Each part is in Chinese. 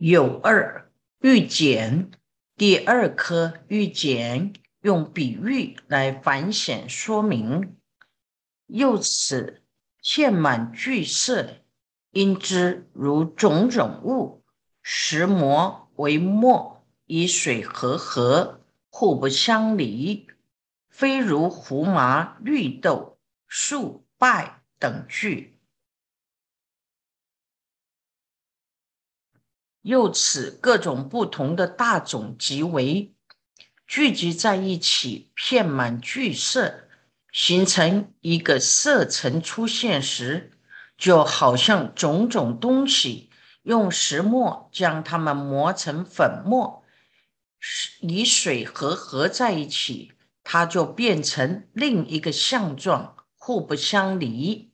有二欲简，第二颗欲简，用比喻来反显说明。又此嵌满巨色，因之如种种物，石磨为墨，以水和合，互不相离，非如胡麻、绿豆、树败等具。又此各种不同的大种即为聚集在一起，片满聚色，形成一个色层出现时，就好像种种东西用石磨将它们磨成粉末，以水和合在一起，它就变成另一个相状，互不相离。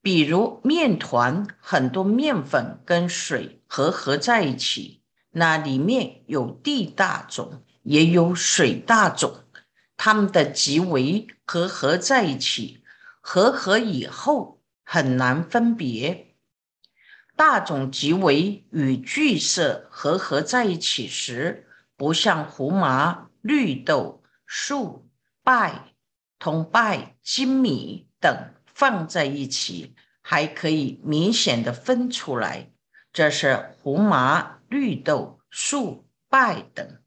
比如面团，很多面粉跟水合合在一起，那里面有地大种，也有水大种，它们的极为合合在一起，合合以后很难分别。大种极为与聚色合合在一起时，不像胡麻、绿豆、粟、败、同败、精米等。放在一起还可以明显的分出来，这是胡麻、绿豆、粟、败等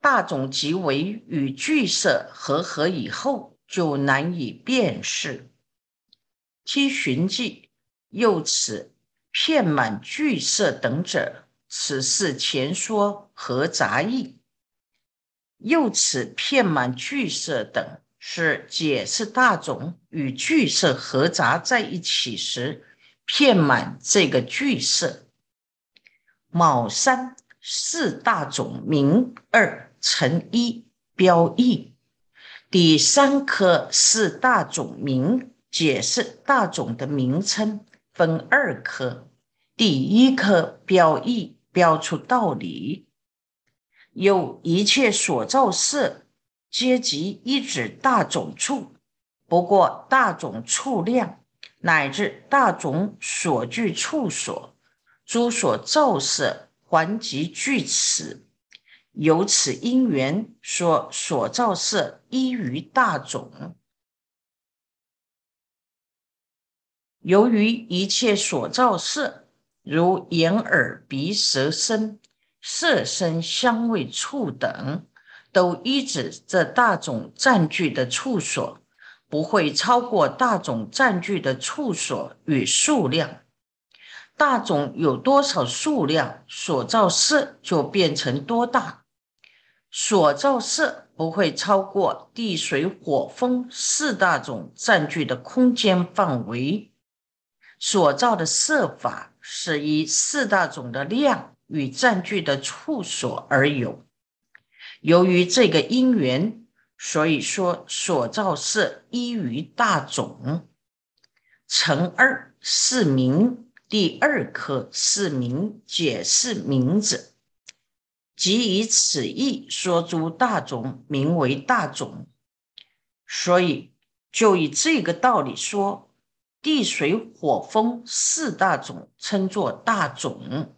大种即为与聚色合合以后就难以辨识。七寻迹又此片满聚色等者，此是前说合杂意。又此片满聚色等。是解释大种与聚色合杂在一起时，片满这个聚色。卯三四大种名二乘一标一，第三颗四大种名解释大种的名称分二颗，第一颗标一标出道理，有一切所造色。皆即一指大种处，不过大种处量乃至大种所具处所，诸所造色还及具此。由此因缘，说所造色依于大种。由于一切所造色，如眼、耳、鼻、舌、身、色、声、香味、触等。都依指这大种占据的处所，不会超过大种占据的处所与数量。大种有多少数量，所造色就变成多大。所造色不会超过地水火风四大种占据的空间范围。所造的色法是以四大种的量与占据的处所而有。由于这个因缘，所以说所造色依于大种。乘二是名，第二颗是名，解释名字，即以此意说诸大种名为大种。所以就以这个道理说，地水火风四大种称作大种。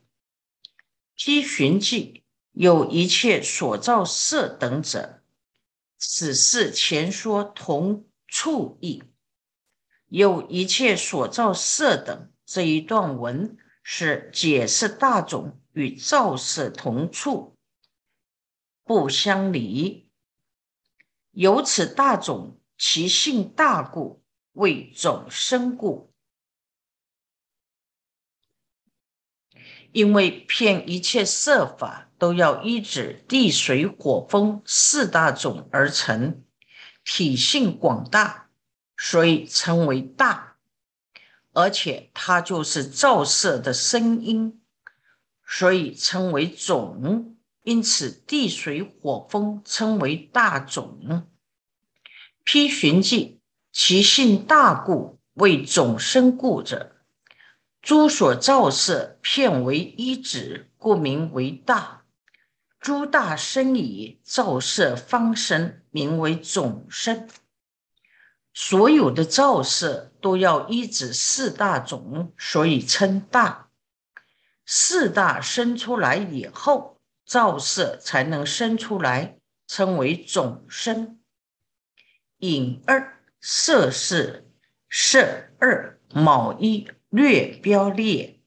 批寻记。有一切所造色等者，此是前说同处意。有一切所造色等这一段文是解释大种与造色同处，不相离。由此大种其性大故，为种生故。因为骗一切色法。都要依止地水火风四大种而成，体性广大，所以称为大。而且它就是照射的声音，所以称为种。因此，地水火风称为大种。批寻记，其性大故，为种生故者，诸所照射片为一指，故名为大。诸大生以照射方生，名为总生。所有的照射都要依止四大种，所以称大。四大生出来以后，造色才能生出来，称为种生。引二色是色二卯一略标列，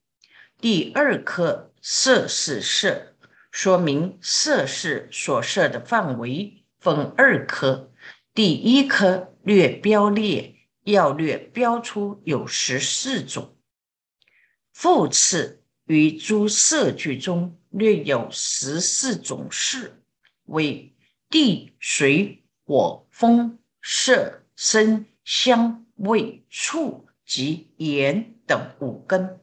第二颗色是色，说明色是所设的范围分二颗，第一颗略标列要略标出有十四种，复次。于诸色句中略有十四种事，为地、水、火、风、色、声、香、味、触及言等五根。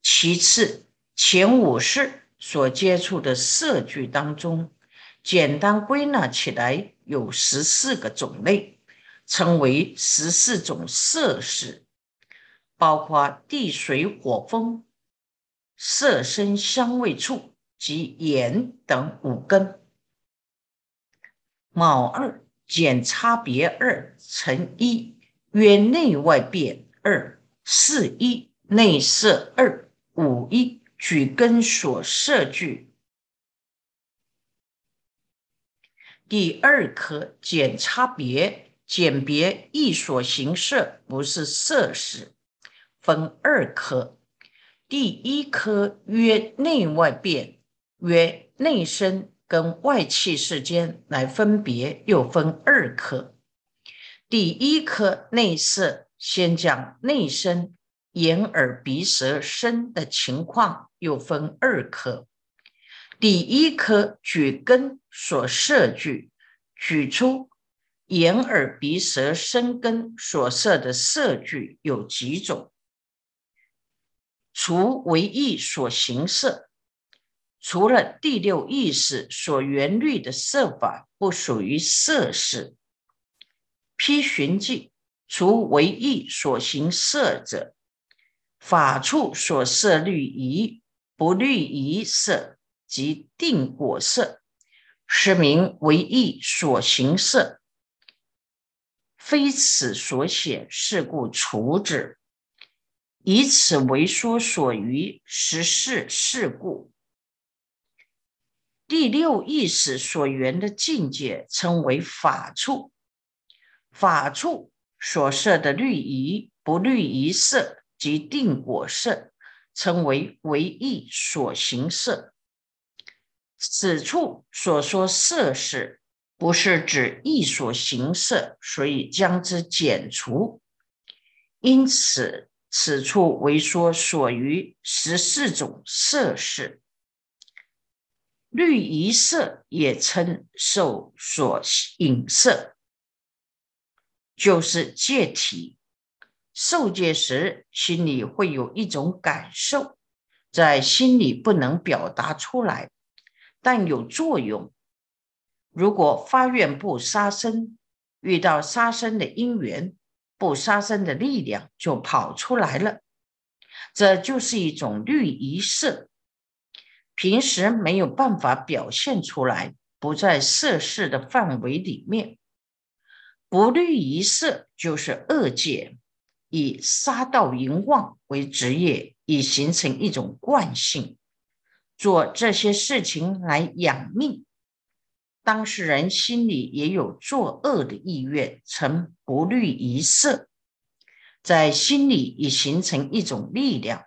其次，前五世所接触的色聚当中，简单归纳起来有十四个种类，称为十四种色事，包括地、水、火、风。色声香味触及眼等五根，卯二减差别二乘一，约内外变二四一内色二五一举根所设句。第二颗减差别减别一所行色不是色时，分二颗。第一颗约内外变，约内生跟外气世间来分别，又分二颗。第一颗内色，先讲内生眼耳鼻舌身的情况，又分二科。第一科举根所设句，举出眼耳鼻舌身根所设的摄句有几种？除为意所行色，除了第六意识所缘虑的色法不属于色事。批寻记，除为意所行色者，法处所摄律仪不虑一色即定果色，是名为意所行色，非此所显，是故除之。以此为说所于实事事故，第六意识所缘的境界称为法处，法处所设的律仪不律仪色即定果色，称为为意所行色。此处所说色是，不是指意所行色，所以将之减除。因此。此处为说所于十四种色事，绿一色也称受所引色，就是戒体。受戒时，心里会有一种感受，在心里不能表达出来，但有作用。如果发愿不杀生，遇到杀生的因缘。不杀生的力量就跑出来了，这就是一种律仪色，平时没有办法表现出来，不在色事的范围里面。不律仪色就是恶戒，以杀盗淫妄为职业，已形成一种惯性，做这些事情来养命。当事人心里也有作恶的意愿，成不虑一色，在心里已形成一种力量，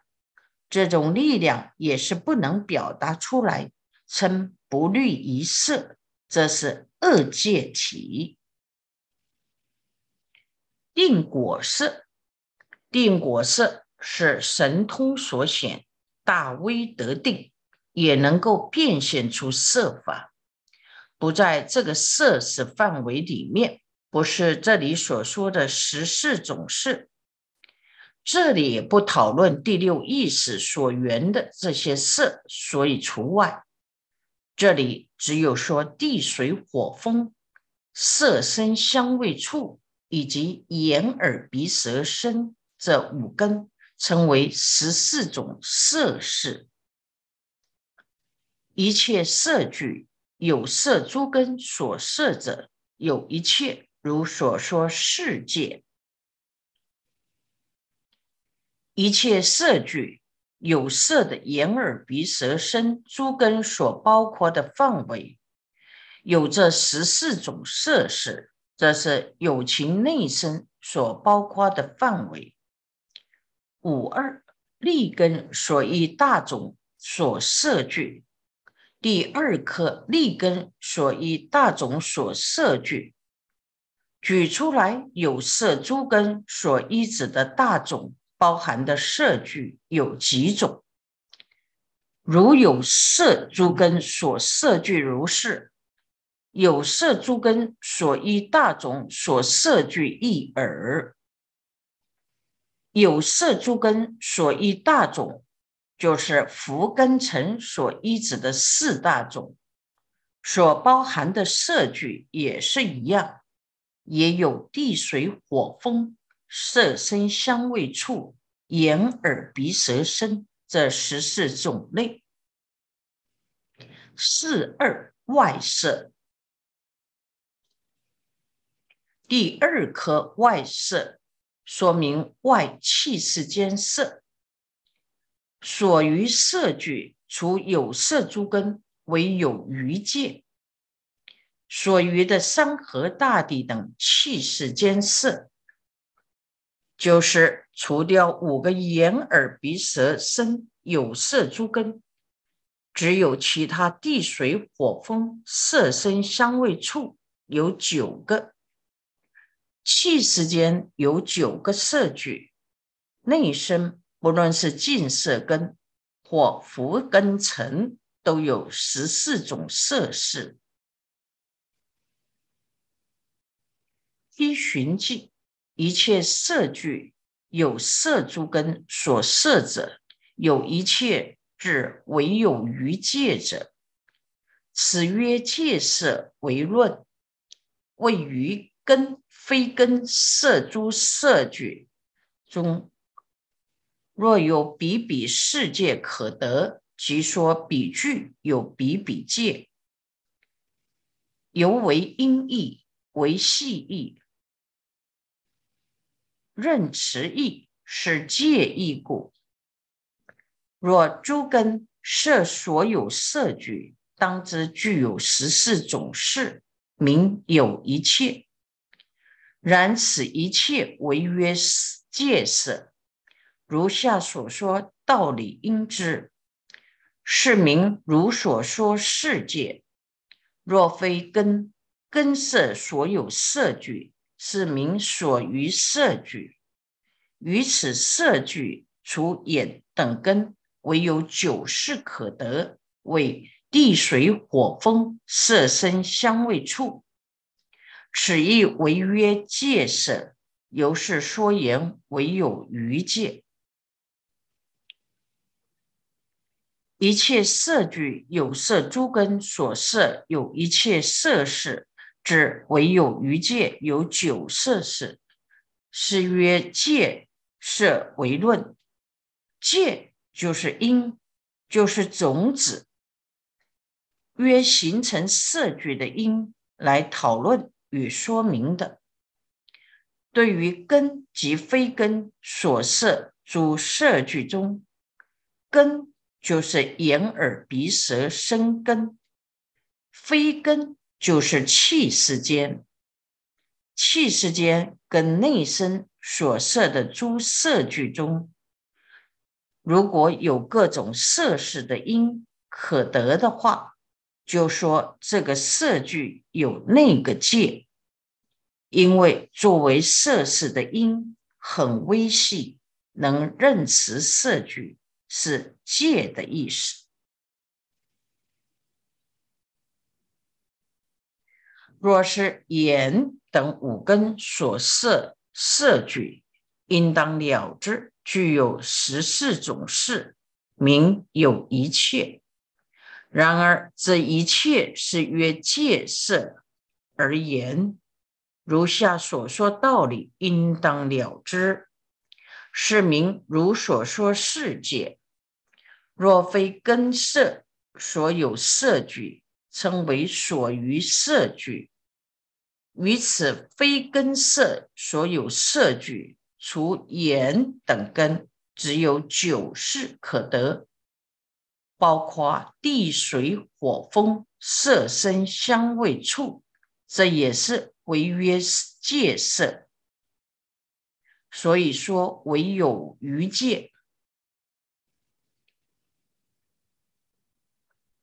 这种力量也是不能表达出来，称不虑一色，这是恶界体。定果色，定果色是神通所显，大威德定，也能够变现出色法。不在这个色识范围里面，不是这里所说的十四种事。这里也不讨论第六意识所缘的这些色，所以除外。这里只有说地水火风、色声香味触以及眼耳鼻舌身这五根，称为十四种色事。一切色具。有色诸根所摄者，有一切如所说世界，一切色具有色的眼耳鼻舌身诸根所包括的范围，有这十四种色识，这是有情内身所包括的范围。五二立根所依大种所摄具，第二颗立根所依大种所摄具。举出来有色诸根所依止的大种包含的色具有几种？如有色诸根所摄具如是，有色诸根所依大种所摄具一耳。有色诸根所依大种，就是福根尘所依止的四大种，所包含的色具也是一样。也有地水火风色声香味触眼耳鼻舌身这十四种类。四二外色，第二颗外色，说明外气世间色。所余色具，除有色诸根，为有余界。所余的山河大地等气世间色，就是除掉五个眼耳鼻舌身有色诸根，只有其他地水火风色声香味触有九个气世间有九个色具，内身不论是净色根或福根尘，都有十四种色事。依寻迹，一切色具有色诸根所摄者，有一切智唯有余界者，此曰界色为论。谓于根非根色诸色具中，若有比比世界可得，即说比具有比比界，犹为音义，为细义。任持义是戒义故。若诸根设所有色具，当知具有十四种事，名有一切。然此一切为曰戒色。如下所说道理应知，是名如所说世界。若非根根色所有色聚。是名所余色聚，于此色聚除眼等根，唯有九事可得，为地水火风色声香味触。此亦为曰界色，由是说言唯有余界。一切色具有色诸根所摄，有一切色事。之唯有余界有九色事，是曰界色为论。界就是因，就是种子，约形成色具的因来讨论与说明的。对于根及非根所摄诸色具中，根就是眼耳鼻舌身根，非根。就是气世间，气世间跟内身所设的诸色具中，如果有各种色事的因可得的话，就说这个色具有那个界，因为作为色事的因很微细，能认识色具是界的意思。若是眼等五根所摄色具，应当了之，具有十四种事，名有一切。然而这一切是曰戒色而言，如下所说道理，应当了之，是名如所说世界。若非根色所有色举，称为所余色举。于此非根色所有色举，除眼等根，只有九事可得，包括地、水、火、风、色、声、香味、触，这也是违约戒色。所以说，唯有余戒。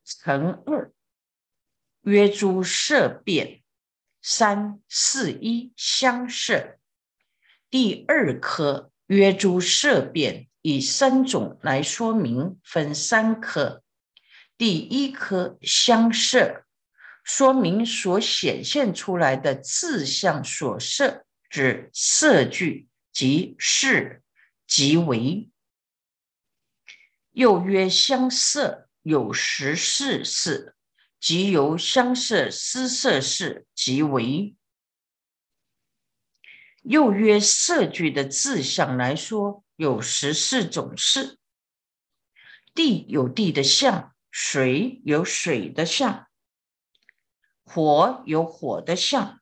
乘二，约诸色变，三四一相摄。第二科约诸色变，以三种来说明，分三科。第一科相色，说明所显现出来的字相所色，指色句及事即为。又曰相色。有十四事，即由相色失色事即为。又约色句的字相来说，有十四种事。地有地的相，水有水的相，火有火的相，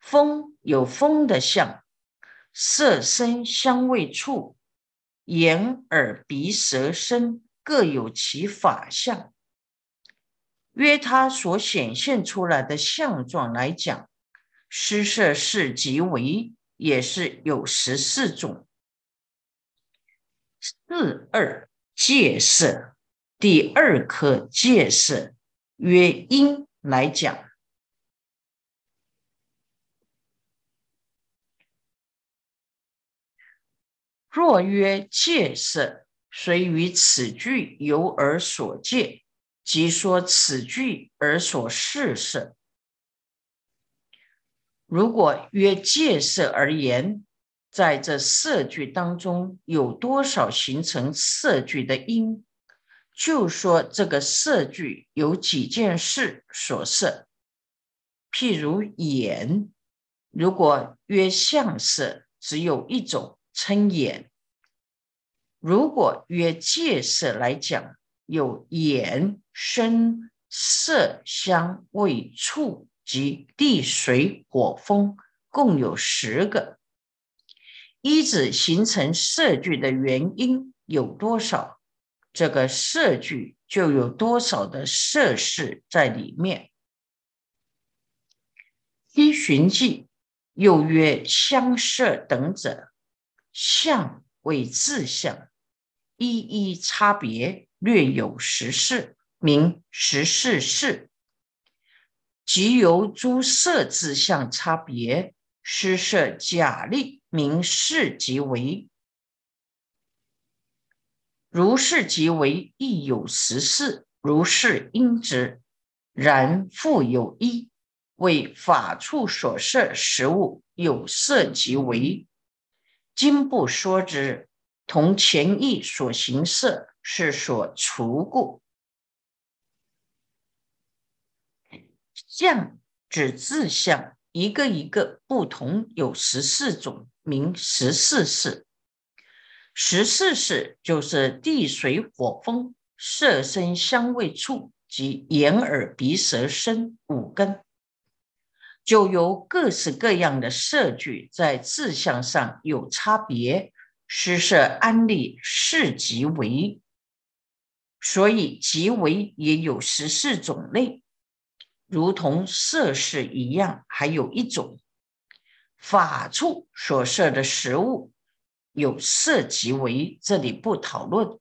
风有风的相，色声香味触，眼耳鼻舌身。各有其法相，约他所显现出来的相状来讲，施设是即为，也是有十四种。四二戒色，第二颗戒色，约因来讲，若曰戒色。虽于此句由而所借，即说此句而所示色。如果约戒色而言，在这色聚当中有多少形成色聚的因，就说这个色聚有几件事所设。譬如眼，如果约相色，只有一种称眼。如果约戒色来讲，有眼、身、色、香、味、触及地、水、火、风，共有十个。一指形成色句的原因有多少，这个色句就有多少的色事在里面。依循迹又曰相色等者，相为自相。一一差别略有十四，名十四事；即由诸色之相差别，施设假立，名事即为。如是即为，亦有十四，如是应之。然复有一，为法处所设实物，有色即为。今不说之。同前意所行色是所除故，相指自相，一个一个不同，有十四种，名十四式。十四式就是地水火风色身香味触及眼耳鼻舌身五根，就由各式各样的色句在字相上有差别。施设安利是即为，所以即为也有十四种类，如同色事一样。还有一种法处所设的食物有色即为，这里不讨论。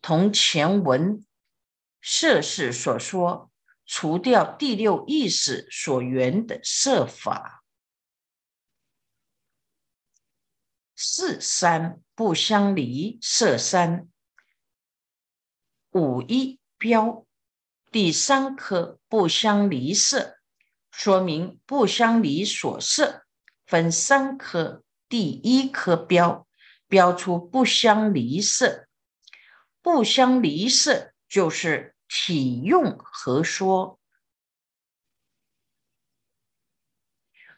同前文色事所说，除掉第六意识所缘的色法。四三不相离，色三五一标，第三颗不相离色，说明不相离所色分三颗，第一颗标标出不相离色，不相离色就是体用和说。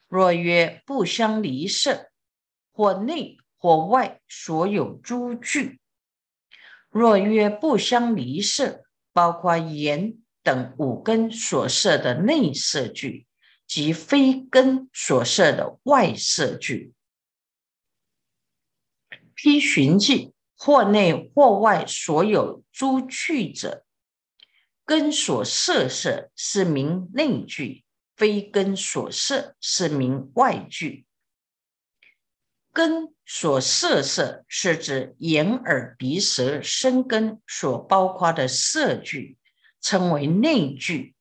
若曰不相离色。或内或外所有诸具，若曰不相离色，包括言等五根所设的内色具，及非根所设的外色具。批寻迹或内或外所有诸具者，根所摄色是名内具，非根所摄是名外具。根所摄色是指眼耳鼻舌身根所包括的色具，称为内具；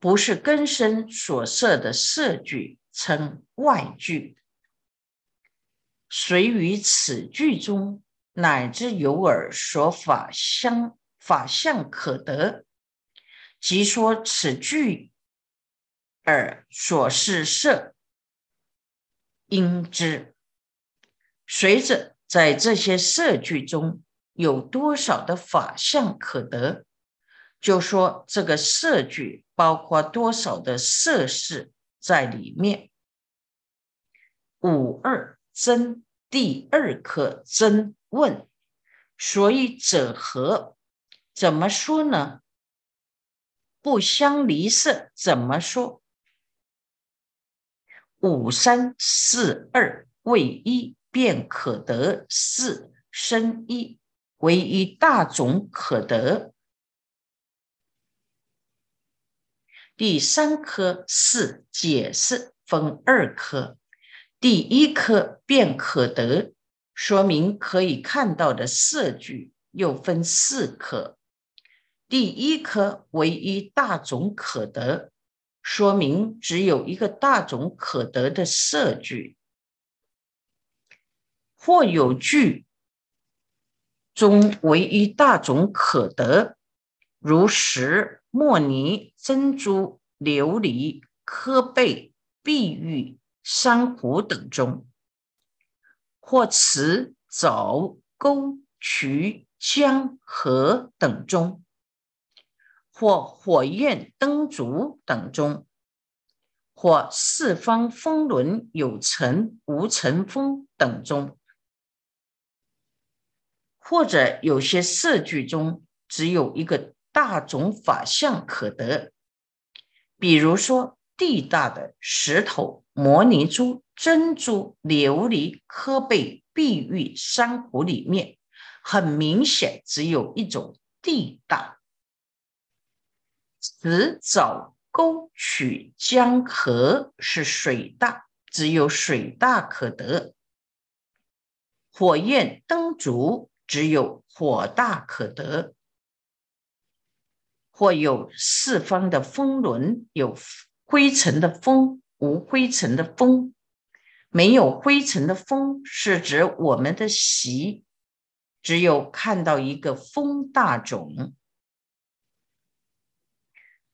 不是根身所摄的色具，称外具。随于此句中。乃至有耳所法相法相可得，即说此句耳所示色应知。随着在这些色句中有多少的法相可得，就说这个色聚包括多少的色事在里面。五二真第二课真。问，所以者何？怎么说呢？不相离色，怎么说？五三四二为一，便可得四生一，为一大种可得。第三科四解释分二科，第一科便可得。说明可以看到的色句又分四颗，第一颗唯一大种可得，说明只有一个大种可得的色句，或有句中唯一大种可得，如石、莫尼、珍珠、琉璃、科贝、碧玉、珊瑚等中。或池、沼、沟、渠、江、河等中，或火焰、灯烛等中，或四方风轮有尘无尘风等中，或者有些色句中只有一个大种法相可得，比如说地大的石头、摩尼珠。珍珠、琉璃、科贝、碧玉、珊瑚里面，很明显只有一种地大。池、沼、沟、渠、江、河是水大，只有水大可得。火焰、灯烛只有火大可得。或有四方的风轮，有灰尘的风，无灰尘的风。没有灰尘的风是指我们的习，只有看到一个风大种。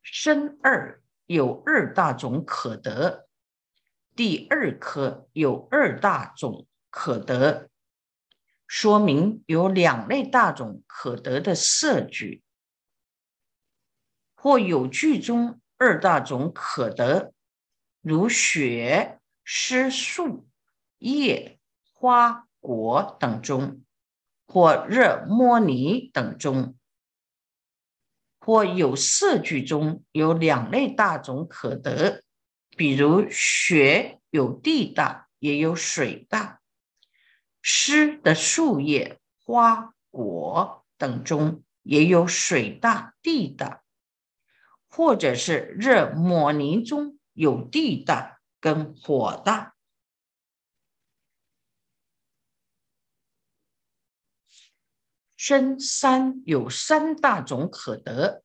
生二有二大种可得，第二颗有二大种可得，说明有两类大种可得的色句，或有句中二大种可得，如雪。诗树、叶、花、果等中，或热摩尼等中，或有色句中有两类大种可得，比如雪有地大，也有水大；湿的树叶、花、果等中也有水大、地大，或者是热摩尼中有地大。跟火大，生三有三大种可得，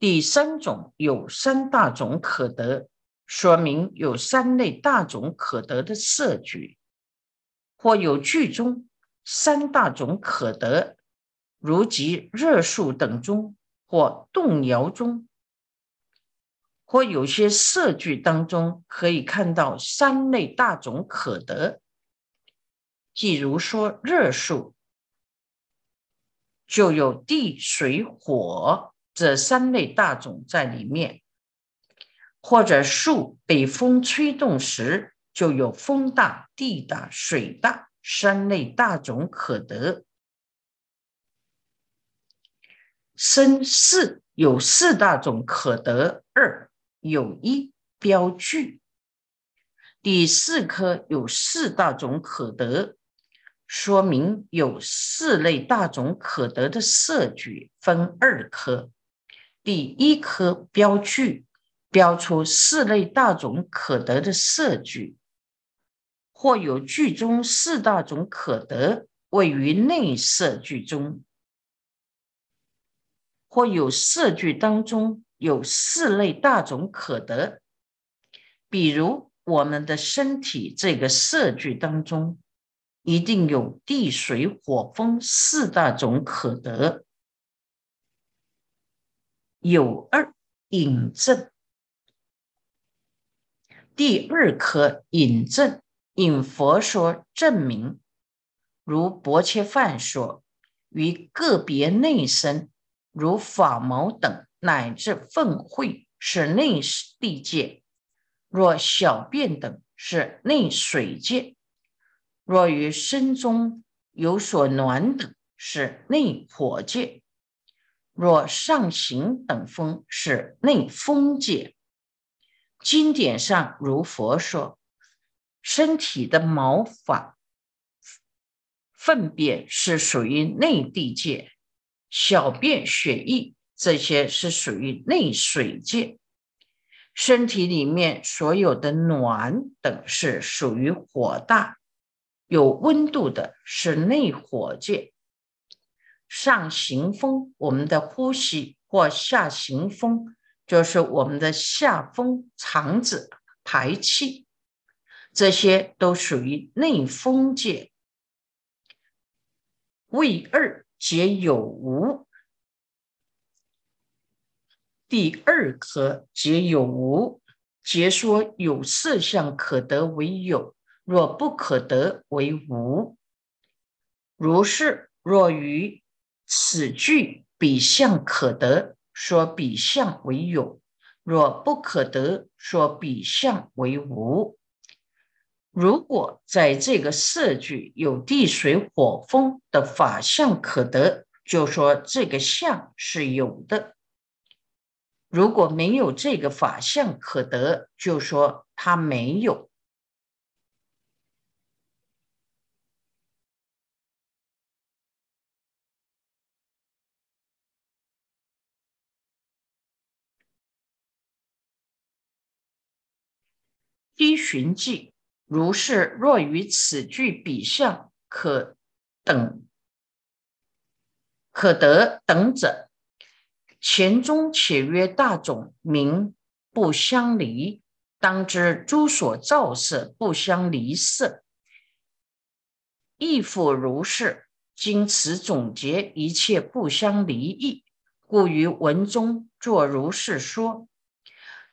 第三种有三大种可得，说明有三类大种可得的色句，或有句中三大种可得，如及热数等中或动摇中。或有些色句当中可以看到三类大种可得，譬如说热数，就有地、水、火这三类大种在里面；或者树被风吹动时，就有风大、地大、水大三类大种可得。生四有四大种可得二。有一标句，第四颗有四大种可得，说明有四类大种可得的色句，分二科。第一科标句，标出四类大种可得的色句，或有句中四大种可得位于内色句中，或有色句当中有四类大种可得，比如我们的身体这个色聚当中，一定有地水火风四大种可得。有二引证，第二颗引证，引佛说证明，如薄切梵说，于个别内身，如法毛等乃至粪秽是内地界；若小便等是内水界；若于身中有所暖等是内火界。若上行等风是内风界，经典上如佛说，身体的毛发、粪便是属于内地界，小便、血液这些是属于内水界，身体里面所有的暖等是属于火大，有温度的是内火界。上行风，我们的呼吸或下行风，就是我们的下风肠子排气，这些都属于内风界。胃二皆有无，第二颗皆有无，皆说有色相可得为有，若不可得为无。如是，若于。此句比相可得，说比相为有；若不可得，说比相为无。如果在这个色句有地水火风的法相可得，就说这个相是有的；如果没有这个法相可得，就说他没有。依寻迹，如是若于此句比相可等可得等者，前中且曰大种名不相离，当知诸所造色不相离色，亦复如是。经此总结一切不相离异，故于文中作如是说。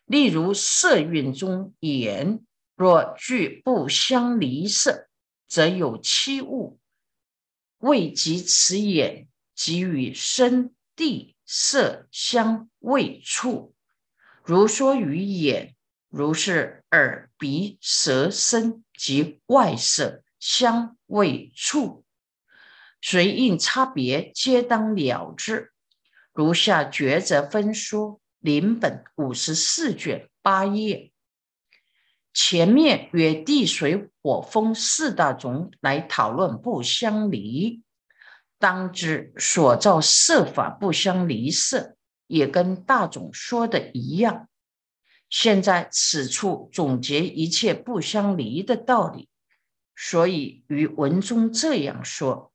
例如色蕴中眼，若具不相离色，则有七物，未及此眼，即与身、地、色、香、味、触。如说于眼，如是耳、鼻、舌、身及外色、香、味、触，随应差别，皆当了之。如下抉择分说。临本五十四卷八页，前面约地水火风四大种来讨论不相离，当知所造色法不相离色，也跟大众说的一样。现在此处总结一切不相离的道理，所以于文中这样说：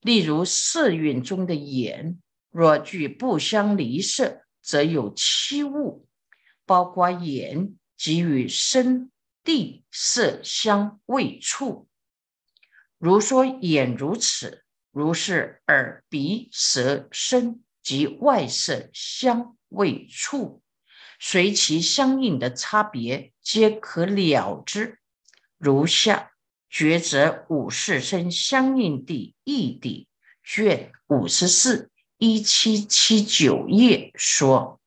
例如色蕴中的眼。若具不相离色，则有七物，包括眼及与身、地、色、香、味、触。如说眼如此，如是耳、鼻、舌、身及外色、香、味、触，随其相应的差别，皆可了之。如下抉择五世身相应地义地卷五十四。一七七九页说。